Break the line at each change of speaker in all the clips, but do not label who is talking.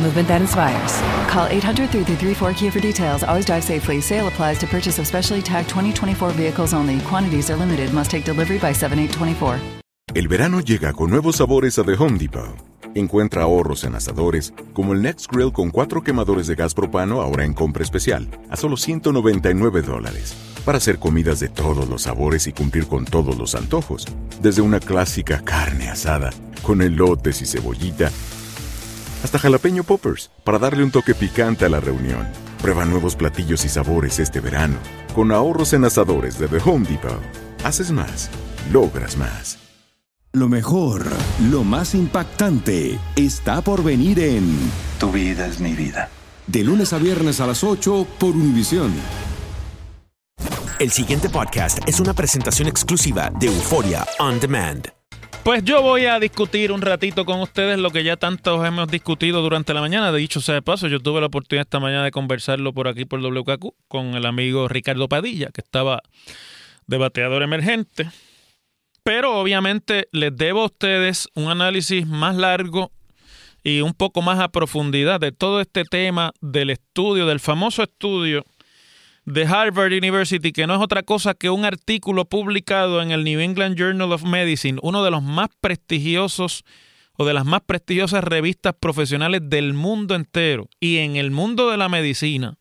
movement that inspires.
Call 800 334 Kia for details. Always drive safely. Sale applies to purchase of specially tagged 2024 vehicles only. Quantities are limited. Must take delivery by 7824.
El verano llega con nuevos sabores a The Home Depot. Encuentra ahorros en asadores, como el Next Grill con cuatro quemadores de gas propano ahora en compra especial, a solo 199 dólares. Para hacer comidas de todos los sabores y cumplir con todos los antojos. Desde una clásica carne asada, con elotes y cebollita, hasta jalapeño poppers, para darle un toque picante a la reunión. Prueba nuevos platillos y sabores este verano, con ahorros en asadores de The Home Depot. Haces más, logras más.
Lo mejor, lo más impactante, está por venir en
Tu vida es mi vida.
De lunes a viernes a las 8 por Univisión.
El siguiente podcast es una presentación exclusiva de Euforia On Demand.
Pues yo voy a discutir un ratito con ustedes lo que ya tantos hemos discutido durante la mañana. De dicho sea de paso, yo tuve la oportunidad esta mañana de conversarlo por aquí por WKQ con el amigo Ricardo Padilla, que estaba de bateador emergente. Pero obviamente les debo a ustedes un análisis más largo y un poco más a profundidad de todo este tema del estudio, del famoso estudio de Harvard University, que no es otra cosa que un artículo publicado en el New England Journal of Medicine, uno de los más prestigiosos o de las más prestigiosas revistas profesionales del mundo entero. Y en el mundo de la medicina,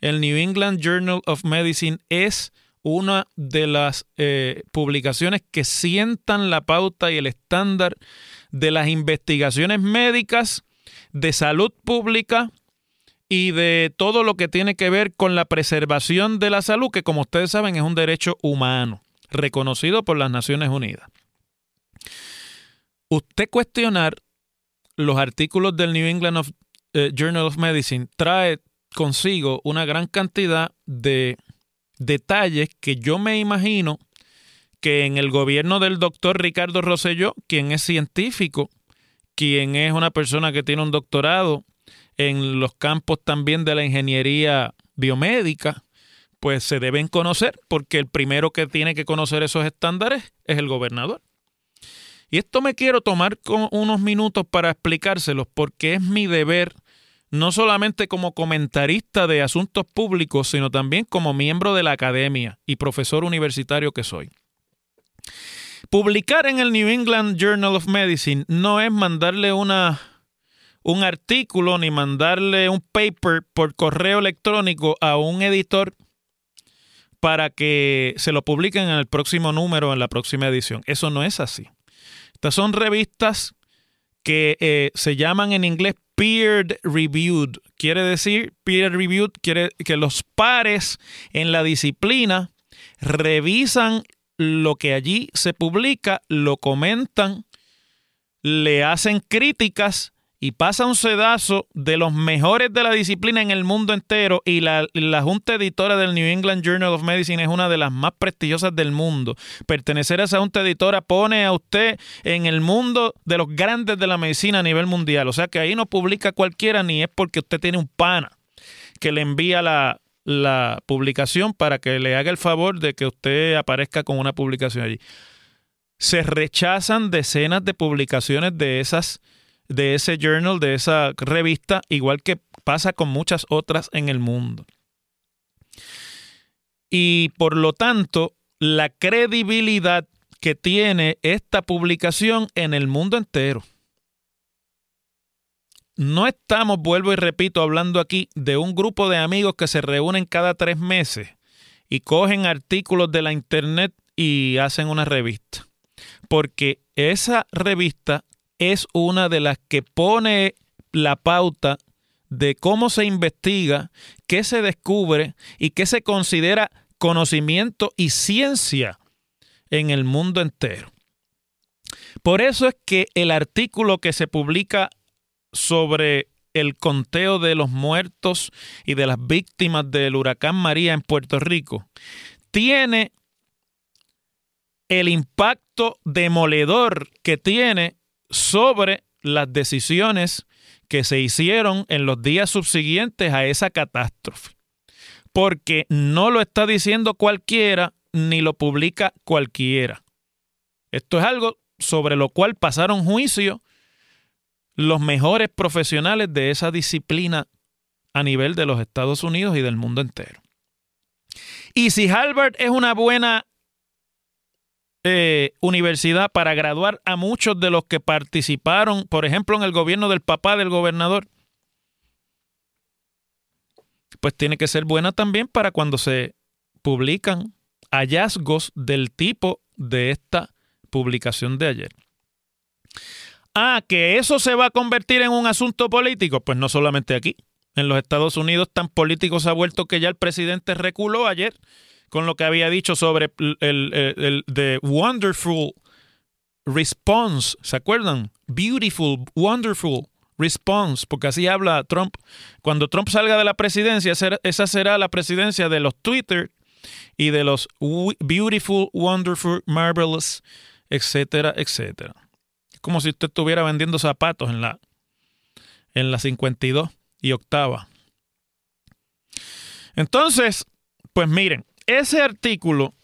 el New England Journal of Medicine es una de las eh, publicaciones que sientan la pauta y el estándar de las investigaciones médicas, de salud pública y de todo lo que tiene que ver con la preservación de la salud, que como ustedes saben es un derecho humano, reconocido por las Naciones Unidas. Usted cuestionar los artículos del New England eh, Journal of Medicine trae consigo una gran cantidad de detalles que yo me imagino que en el gobierno del doctor Ricardo Rosselló, quien es científico, quien es una persona que tiene un doctorado en los campos también de la ingeniería biomédica, pues se deben conocer, porque el primero que tiene que conocer esos estándares es el gobernador. Y esto me quiero tomar unos minutos para explicárselos, porque es mi deber no solamente como comentarista de asuntos públicos, sino también como miembro de la academia y profesor universitario que soy. Publicar en el New England Journal of Medicine no es mandarle una, un artículo ni mandarle un paper por correo electrónico a un editor para que se lo publiquen en el próximo número, en la próxima edición. Eso no es así. Estas son revistas que eh, se llaman en inglés peer reviewed. Quiere decir, peer reviewed quiere que los pares en la disciplina revisan lo que allí se publica, lo comentan, le hacen críticas y pasa un sedazo de los mejores de la disciplina en el mundo entero y la, la, junta editora del New England Journal of Medicine es una de las más prestigiosas del mundo. Pertenecer a esa junta editora pone a usted en el mundo de los grandes de la medicina a nivel mundial. O sea que ahí no publica cualquiera ni es porque usted tiene un pana que le envía la, la publicación para que le haga el favor de que usted aparezca con una publicación allí. Se rechazan decenas de publicaciones de esas de ese journal, de esa revista, igual que pasa con muchas otras en el mundo. Y por lo tanto, la credibilidad que tiene esta publicación en el mundo entero. No estamos, vuelvo y repito, hablando aquí de un grupo de amigos que se reúnen cada tres meses y cogen artículos de la internet y hacen una revista. porque esa revista es una de las que pone la pauta de cómo se investiga, qué se descubre y qué se considera conocimiento y ciencia en el mundo entero. Por eso es que el artículo que se publica sobre el conteo de los muertos y de las víctimas del huracán María en Puerto Rico tiene el impacto demoledor que tiene sobre las decisiones que se hicieron en los días subsiguientes a esa catástrofe. Porque no lo está diciendo cualquiera ni lo publica cualquiera. Esto es algo sobre lo cual pasaron juicio los mejores profesionales de esa disciplina a nivel de los Estados Unidos y del mundo entero. Y si Harvard es una buena eh, universidad para graduar a muchos de los que participaron, por ejemplo, en el gobierno del papá del gobernador, pues tiene que ser buena también para cuando se publican hallazgos del tipo de esta publicación de ayer. Ah, que eso se va a convertir en un asunto político, pues no solamente aquí. En los Estados Unidos tan políticos ha vuelto que ya el presidente reculó ayer con lo que había dicho sobre el, el, wonderful response, ¿se acuerdan? Beautiful, wonderful response, porque así habla Trump. Cuando Trump salga de la presidencia, esa será la presidencia de los Twitter y de los beautiful, wonderful, marvelous, etcétera, etcétera. Es como si usted estuviera vendiendo zapatos en la, en la 52 y octava. Entonces, pues miren, ese artículo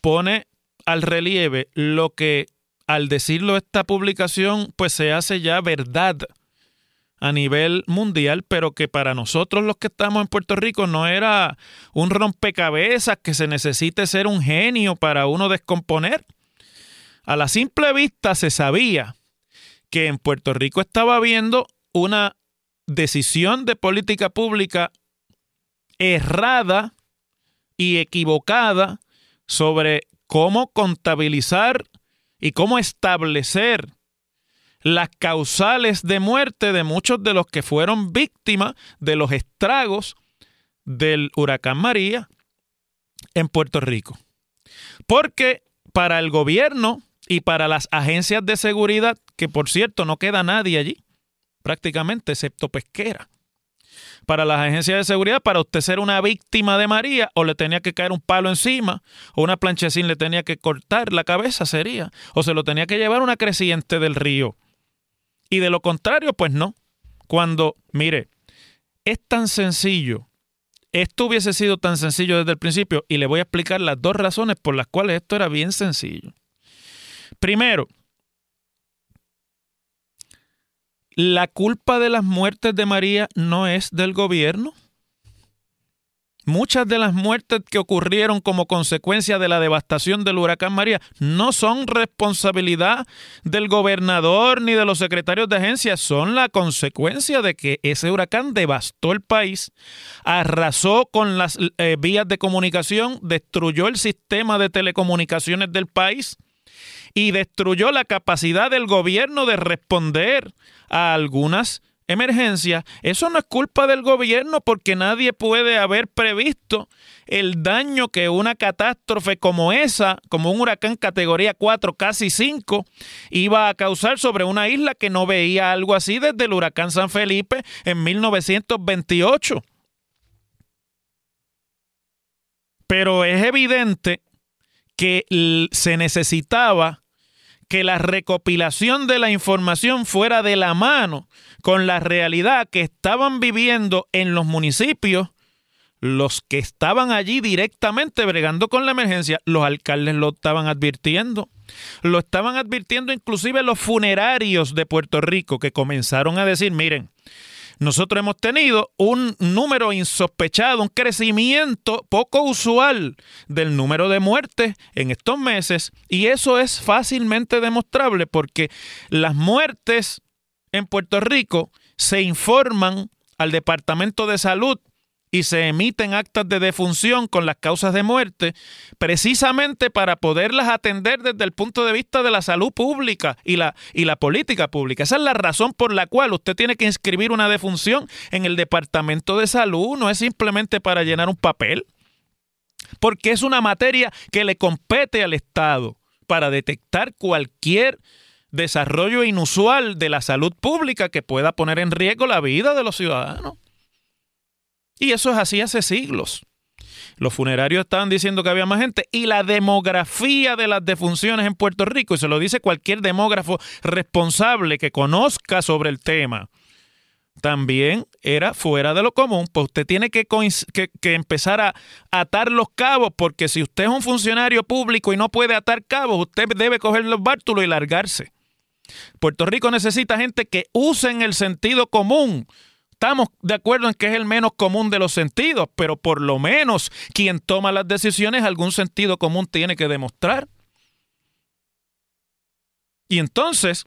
pone al relieve lo que al decirlo esta publicación pues se hace ya verdad a nivel mundial, pero que para nosotros los que estamos en Puerto Rico no era un rompecabezas que se necesite ser un genio para uno descomponer. A la simple vista se sabía que en Puerto Rico estaba habiendo una decisión de política pública errada y equivocada sobre cómo contabilizar y cómo establecer las causales de muerte de muchos de los que fueron víctimas de los estragos del huracán María en Puerto Rico. Porque para el gobierno y para las agencias de seguridad, que por cierto no queda nadie allí, prácticamente, excepto pesquera, para las agencias de seguridad, para usted ser una víctima de María, o le tenía que caer un palo encima, o una planchecín le tenía que cortar la cabeza, sería, o se lo tenía que llevar una creciente del río. Y de lo contrario, pues no. Cuando, mire, es tan sencillo, esto hubiese sido tan sencillo desde el principio, y le voy a explicar las dos razones por las cuales esto era bien sencillo. Primero, la culpa de las muertes de María no es del gobierno. Muchas de las muertes que ocurrieron como consecuencia de la devastación del huracán María no son responsabilidad del gobernador ni de los secretarios de agencia, son la consecuencia de que ese huracán devastó el país, arrasó con las eh, vías de comunicación, destruyó el sistema de telecomunicaciones del país y destruyó la capacidad del gobierno de responder a algunas emergencias. Eso no es culpa del gobierno porque nadie puede haber previsto el daño que una catástrofe como esa, como un huracán categoría 4, casi 5, iba a causar sobre una isla que no veía algo así desde el huracán San Felipe en 1928. Pero es evidente que se necesitaba que la recopilación de la información fuera de la mano con la realidad que estaban viviendo en los municipios los que estaban allí directamente bregando con la emergencia, los alcaldes lo estaban advirtiendo. Lo estaban advirtiendo inclusive los funerarios de Puerto Rico que comenzaron a decir, miren, nosotros hemos tenido un número insospechado, un crecimiento poco usual del número de muertes en estos meses y eso es fácilmente demostrable porque las muertes en Puerto Rico se informan al Departamento de Salud y se emiten actas de defunción con las causas de muerte, precisamente para poderlas atender desde el punto de vista de la salud pública y la, y la política pública. Esa es la razón por la cual usted tiene que inscribir una defunción en el Departamento de Salud, no es simplemente para llenar un papel, porque es una materia que le compete al Estado para detectar cualquier desarrollo inusual de la salud pública que pueda poner en riesgo la vida de los ciudadanos. Y eso es así hace siglos. Los funerarios estaban diciendo que había más gente y la demografía de las defunciones en Puerto Rico, y se lo dice cualquier demógrafo responsable que conozca sobre el tema, también era fuera de lo común. Pues usted tiene que, empezar a atar los cabos, porque si usted es un funcionario público y no puede atar cabos, usted debe coger los bártulos y largarse. Puerto Rico necesita gente que use el sentido común, Estamos de acuerdo en que es el menos común de los sentidos, pero por lo menos quien toma las decisiones algún sentido común tiene que demostrar. Y entonces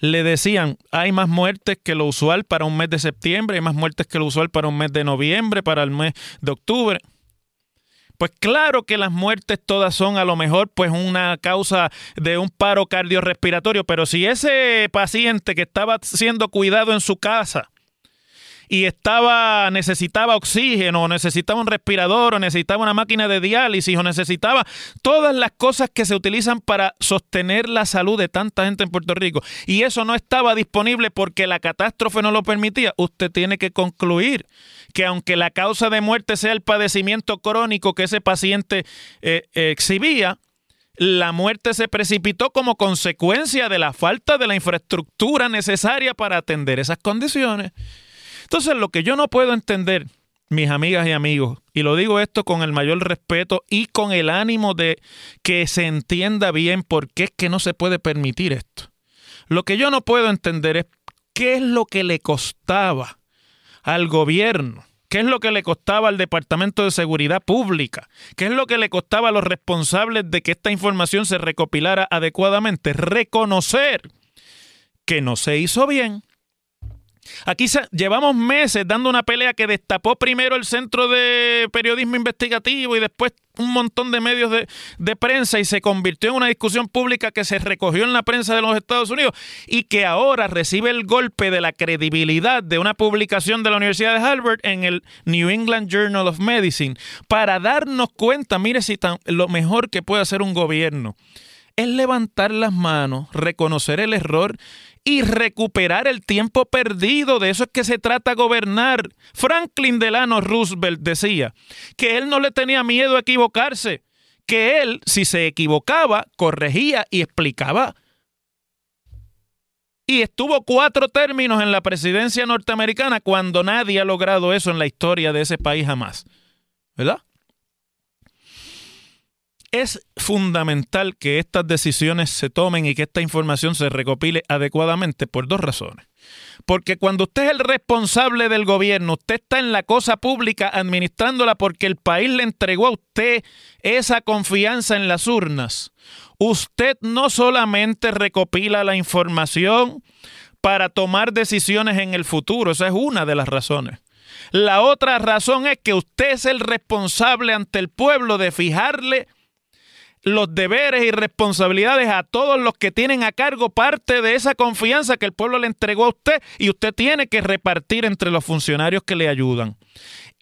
le decían, hay más muertes que lo usual para un mes de septiembre, hay más muertes que lo usual para un mes de noviembre, para el mes de octubre. Pues claro que las muertes todas son a lo mejor pues una causa de un paro cardiorrespiratorio, pero si ese paciente que estaba siendo cuidado en su casa y estaba necesitaba oxígeno, o necesitaba un respirador, o necesitaba una máquina de diálisis, o necesitaba todas las cosas que se utilizan para sostener la salud de tanta gente en Puerto Rico. Y eso no estaba disponible porque la catástrofe no lo permitía. Usted tiene que concluir que aunque la causa de muerte sea el padecimiento crónico que ese paciente eh, exhibía, la muerte se precipitó como consecuencia de la falta de la infraestructura necesaria para atender esas condiciones. Entonces, lo que yo no puedo entender, mis amigas y amigos, y lo digo esto con el mayor respeto y con el ánimo de que se entienda bien por qué es que no se puede permitir esto. Lo que yo no puedo entender es qué es lo que le costaba al gobierno ¿Qué es lo que le costaba al Departamento de Seguridad Pública? ¿Qué es lo que le costaba a los responsables de que esta información se recopilara adecuadamente? Reconocer que no se hizo bien Aquí llevamos meses dando una pelea que destapó primero el Centro de Periodismo Investigativo y después un montón de medios de, prensa y se convirtió en una discusión pública que se recogió en la prensa de los Estados Unidos y que ahora recibe el golpe de la credibilidad de una publicación de la Universidad de Harvard en el New England Journal of Medicine para darnos cuenta, mire si tan, lo mejor que puede hacer un gobierno es levantar las manos, reconocer el error y recuperar el tiempo perdido. De eso es que se trata gobernar. Franklin Delano Roosevelt decía que él no le tenía miedo a equivocarse, que él, si se equivocaba, corregía y explicaba. Y estuvo cuatro términos en la presidencia norteamericana cuando nadie ha logrado eso en la historia de ese país jamás. ¿Verdad? Es fundamental que estas decisiones se tomen y que esta información se recopile adecuadamente por dos razones. Porque cuando usted es el responsable del gobierno, usted está en la cosa pública administrándola porque el país le entregó a usted esa confianza en las urnas. Usted no solamente recopila la información para tomar decisiones en el futuro, esa es una de las razones. La otra razón es que usted es el responsable ante el pueblo de fijarle los deberes y responsabilidades a todos los que tienen a cargo parte de esa confianza que el pueblo le entregó a usted y usted tiene que repartir entre los funcionarios que le ayudan.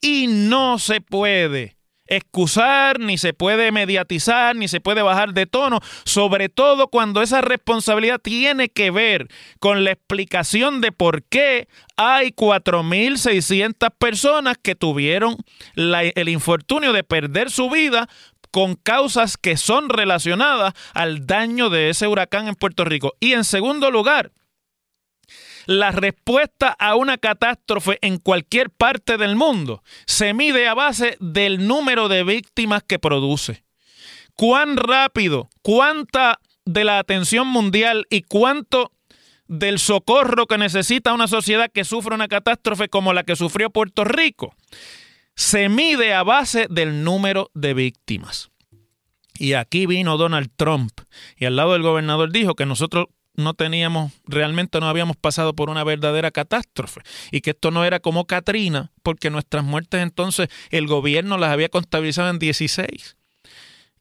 Y no se puede excusar, ni se puede mediatizar, ni se puede bajar de tono, sobre todo cuando esa responsabilidad tiene que ver con la explicación de por qué hay 4.600 personas que tuvieron el infortunio de perder su vida con causas que son relacionadas al daño de ese huracán en Puerto Rico. Y en segundo lugar, la respuesta a una catástrofe en cualquier parte del mundo se mide a base del número de víctimas que produce. Cuán rápido, cuánta de la atención mundial y cuánto del socorro que necesita una sociedad que sufre una catástrofe como la que sufrió Puerto Rico se mide a base del número de víctimas. Y aquí vino Donald Trump y al lado del gobernador dijo que nosotros no teníamos, realmente no habíamos pasado por una verdadera catástrofe y que esto no era como Katrina, porque nuestras muertes entonces el gobierno las había contabilizado en 16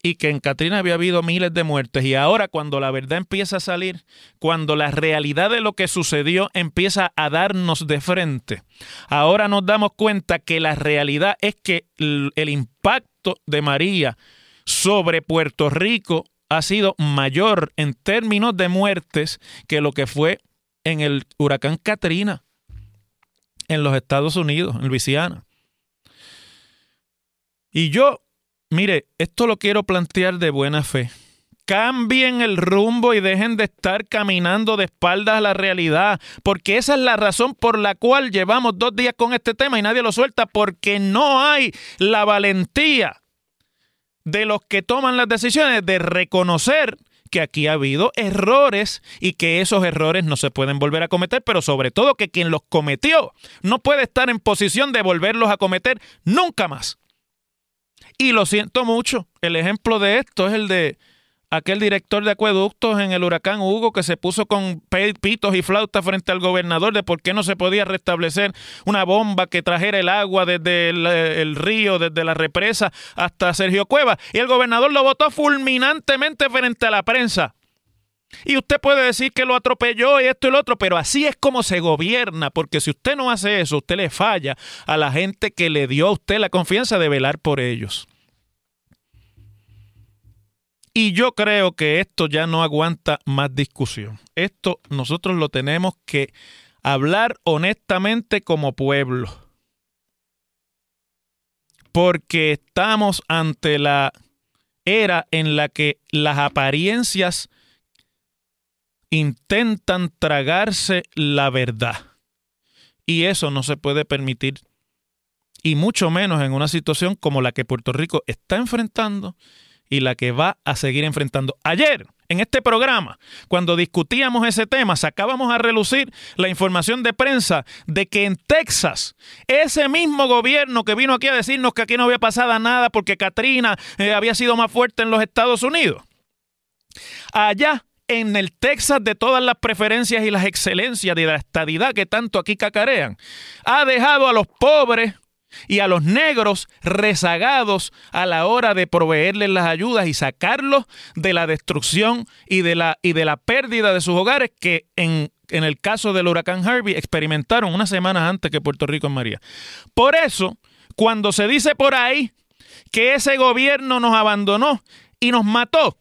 y que en Katrina había habido miles de muertes. Y ahora cuando la verdad empieza a salir, cuando la realidad de lo que sucedió empieza a darnos de frente, ahora nos damos cuenta que la realidad es que el impacto de María sobre Puerto Rico ha sido mayor en términos de muertes que lo que fue en el huracán Katrina en los Estados Unidos, en Luisiana. Y yo Mire, esto lo quiero plantear de buena fe. Cambien el rumbo y dejen de estar caminando de espaldas a la realidad, porque esa es la razón por la cual llevamos dos días con este tema y nadie lo suelta, porque no hay la valentía de los que toman las decisiones de reconocer que aquí ha habido errores y que esos errores no se pueden volver a cometer, pero sobre todo que quien los cometió no puede estar en posición de volverlos a cometer nunca más. Y lo siento mucho. El ejemplo de esto es el de aquel director de acueductos en el huracán Hugo que se puso con pitos y flautas frente al gobernador de por qué no se podía restablecer una bomba que trajera el agua desde el, río, desde la represa hasta Sergio Cueva. Y el gobernador lo votó fulminantemente frente a la prensa. Y usted puede decir que lo atropelló y esto y lo otro, pero así es como se gobierna, porque si usted no hace eso, usted le falla a la gente que le dio a usted la confianza de velar por ellos. Y yo creo que esto ya no aguanta más discusión. Esto nosotros lo tenemos que hablar honestamente como pueblo. Porque estamos ante la era en la que las apariencias intentan tragarse la verdad. Y eso no se puede permitir. Y mucho menos en una situación como la que Puerto Rico está enfrentando y la que va a seguir enfrentando. Ayer, en este programa, cuando discutíamos ese tema, sacábamos a relucir la información de prensa de que en Texas, ese mismo gobierno que vino aquí a decirnos que aquí no había pasado nada porque Katrina eh, había sido más fuerte en los Estados Unidos, allá en el Texas de todas las preferencias y las excelencias de la estadidad que tanto aquí cacarean, ha dejado a los pobres y a los negros rezagados a la hora de proveerles las ayudas y sacarlos de la destrucción y de la, y de la pérdida de sus hogares que en, en el caso del huracán Harvey experimentaron unas semanas antes que Puerto Rico en María. Por eso, cuando se dice por ahí que ese gobierno nos abandonó y nos mató,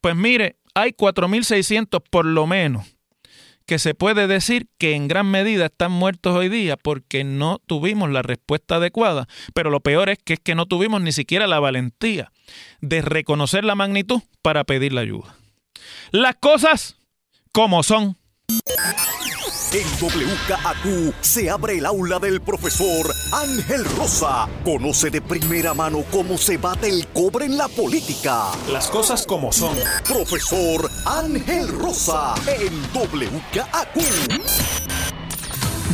pues mire, hay 4.600 por lo menos que se puede decir que en gran medida están muertos hoy día porque no tuvimos la respuesta adecuada. Pero lo peor es que es que no tuvimos ni siquiera la valentía de reconocer la magnitud para pedir la ayuda. Las cosas como son.
En WKAQ se abre el aula del profesor Ángel Rosa. Conoce de primera mano cómo se bate el cobre en la política.
Las cosas como son.
Profesor Ángel Rosa en WKAQ.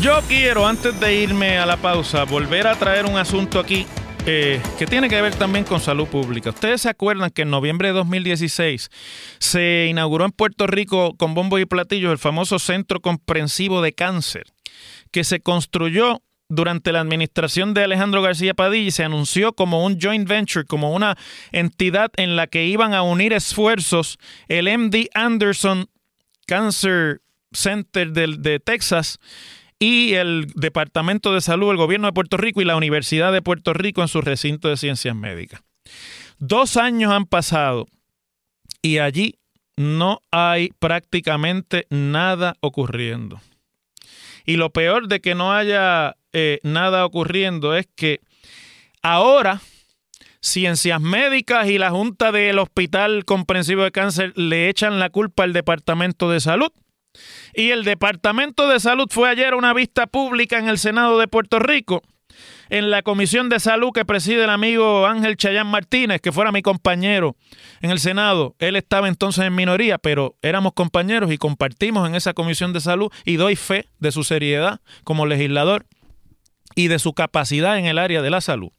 Yo quiero, antes de irme a la pausa, volver a traer un asunto aquí eh, que tiene que ver también con salud pública. Ustedes se acuerdan que en noviembre de 2016 se inauguró en Puerto Rico con bombos y platillos el famoso Centro Comprensivo de Cáncer, que se construyó durante la administración de Alejandro García Padilla y se anunció como un joint venture, como una entidad en la que iban a unir esfuerzos el MD Anderson Cancer Center de, de Texas y el Departamento de Salud, el Gobierno de Puerto Rico y la Universidad de Puerto Rico en su recinto de ciencias médicas. Dos años han pasado y allí no hay prácticamente nada ocurriendo. Y lo peor de que no haya eh, nada ocurriendo es que ahora Ciencias Médicas y la Junta del Hospital Comprensivo de Cáncer le echan la culpa al Departamento de Salud y el Departamento de Salud fue ayer a una vista pública en el Senado de Puerto Rico, en la Comisión de Salud que preside el amigo Ángel Chayán Martínez, que fuera mi compañero en el Senado. Él estaba entonces en minoría, pero éramos compañeros y compartimos en esa Comisión de Salud y doy fe de su seriedad como legislador y de su capacidad en el área de la salud.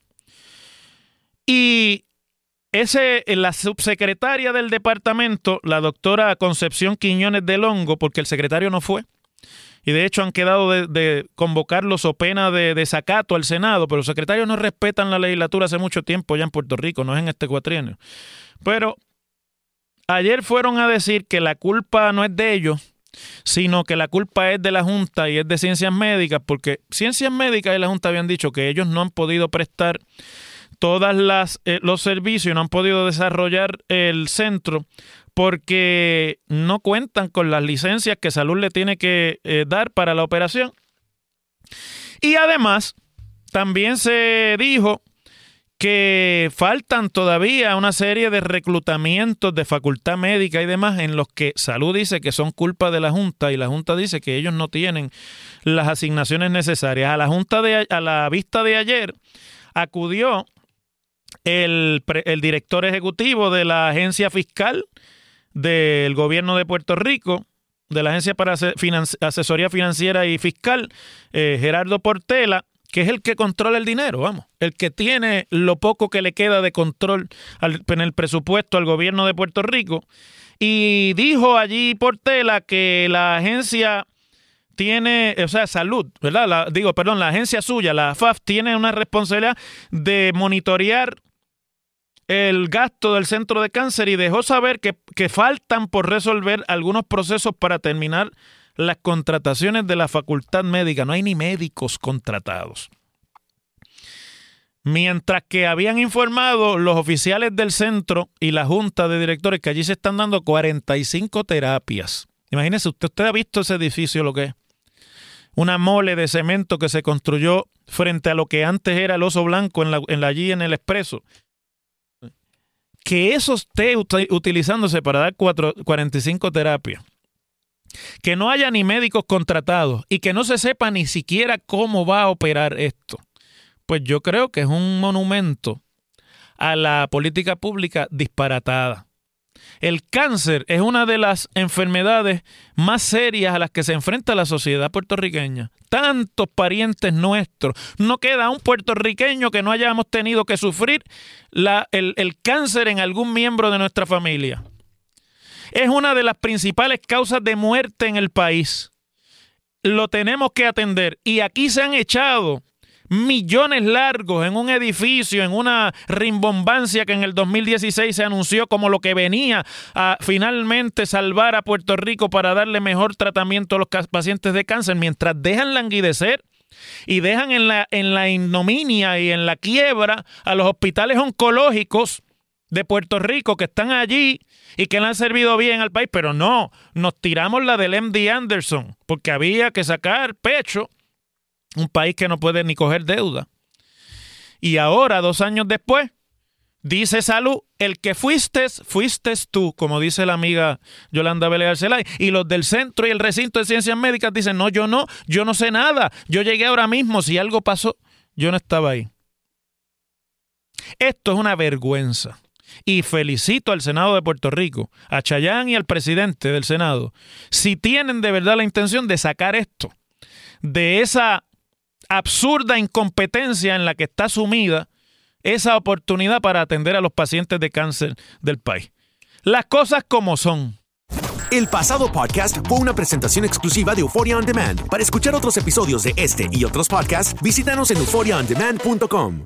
Y ese, la subsecretaria del departamento, la doctora Concepción Quiñones de Longo, porque el secretario no fue, y de hecho han quedado de, de convocarlos o pena de desacato al Senado, pero los secretarios no respetan la legislatura hace mucho tiempo ya en Puerto Rico, no es en este cuatrienio. Pero ayer fueron a decir que la culpa no es de ellos, sino que la culpa es de la Junta y es de Ciencias Médicas, porque Ciencias Médicas y la Junta habían dicho que ellos no han podido prestar todas las eh, los servicios, no han podido desarrollar el centro porque no cuentan con las licencias que Salud le tiene que eh, dar para la operación. Y además, también se dijo que faltan todavía una serie de reclutamientos de facultad médica y demás en los que Salud dice que son culpa de la Junta y la Junta dice que ellos no tienen las asignaciones necesarias. A la Junta de a la vista de ayer acudió el, director ejecutivo de la agencia fiscal del gobierno de Puerto Rico, de la Agencia para Asesoría Financiera y Fiscal, eh, Gerardo Portela, que es el que controla el dinero, vamos, el que tiene lo poco que le queda de control en el presupuesto al gobierno de Puerto Rico. Y dijo allí Portela que la agencia tiene, o sea, salud, ¿verdad? digo, perdón, la agencia suya, la FAF, tiene una responsabilidad de monitorear el gasto del centro de cáncer y dejó saber que, que, faltan por resolver algunos procesos para terminar las contrataciones de la facultad médica. No hay ni médicos contratados. Mientras que habían informado los oficiales del centro y la junta de directores que allí se están dando 45 terapias. Imagínese, usted, usted ha visto ese edificio, lo que es. Una mole de cemento que se construyó frente a lo que antes era el oso blanco en la, en la allí en el expreso que eso esté utilizándose para dar 45 terapias, que no haya ni médicos contratados y que no se sepa ni siquiera cómo va a operar esto, pues yo creo que es un monumento a la política pública disparatada. El cáncer es una de las enfermedades más serias a las que se enfrenta la sociedad puertorriqueña. Tantos parientes nuestros. No queda un puertorriqueño que no hayamos tenido que sufrir el, cáncer en algún miembro de nuestra familia. Es una de las principales causas de muerte en el país. Lo tenemos que atender. Y aquí se han echado millones largos en un edificio, en una rimbombancia que en el 2016 se anunció como lo que venía a finalmente salvar a Puerto Rico para darle mejor tratamiento a los pacientes de cáncer, mientras dejan languidecer y dejan en la, en la ignominia y en la quiebra a los hospitales oncológicos de Puerto Rico que están allí y que le han servido bien al país, pero no, nos tiramos la del MD Anderson, porque había que sacar pecho un país que no puede ni coger deuda. Y ahora, dos años después, dice Salud, el que fuiste, fuiste tú, como dice la amiga Yolanda Vélez Arcelay. Y los del centro y el recinto de ciencias médicas dicen, no, yo no, yo no sé nada. Yo llegué ahora mismo, si algo pasó, yo no estaba ahí. Esto es una vergüenza. Y felicito al Senado de Puerto Rico, a Chayán y al presidente del Senado, si tienen de verdad la intención de sacar esto de esa absurda incompetencia en la que está sumida esa oportunidad para atender a los pacientes de cáncer del país. Las cosas como son.
El pasado podcast fue una presentación exclusiva de Euphoria On Demand. Para escuchar otros episodios de este y otros podcasts, visítanos en euphoriaondemand.com.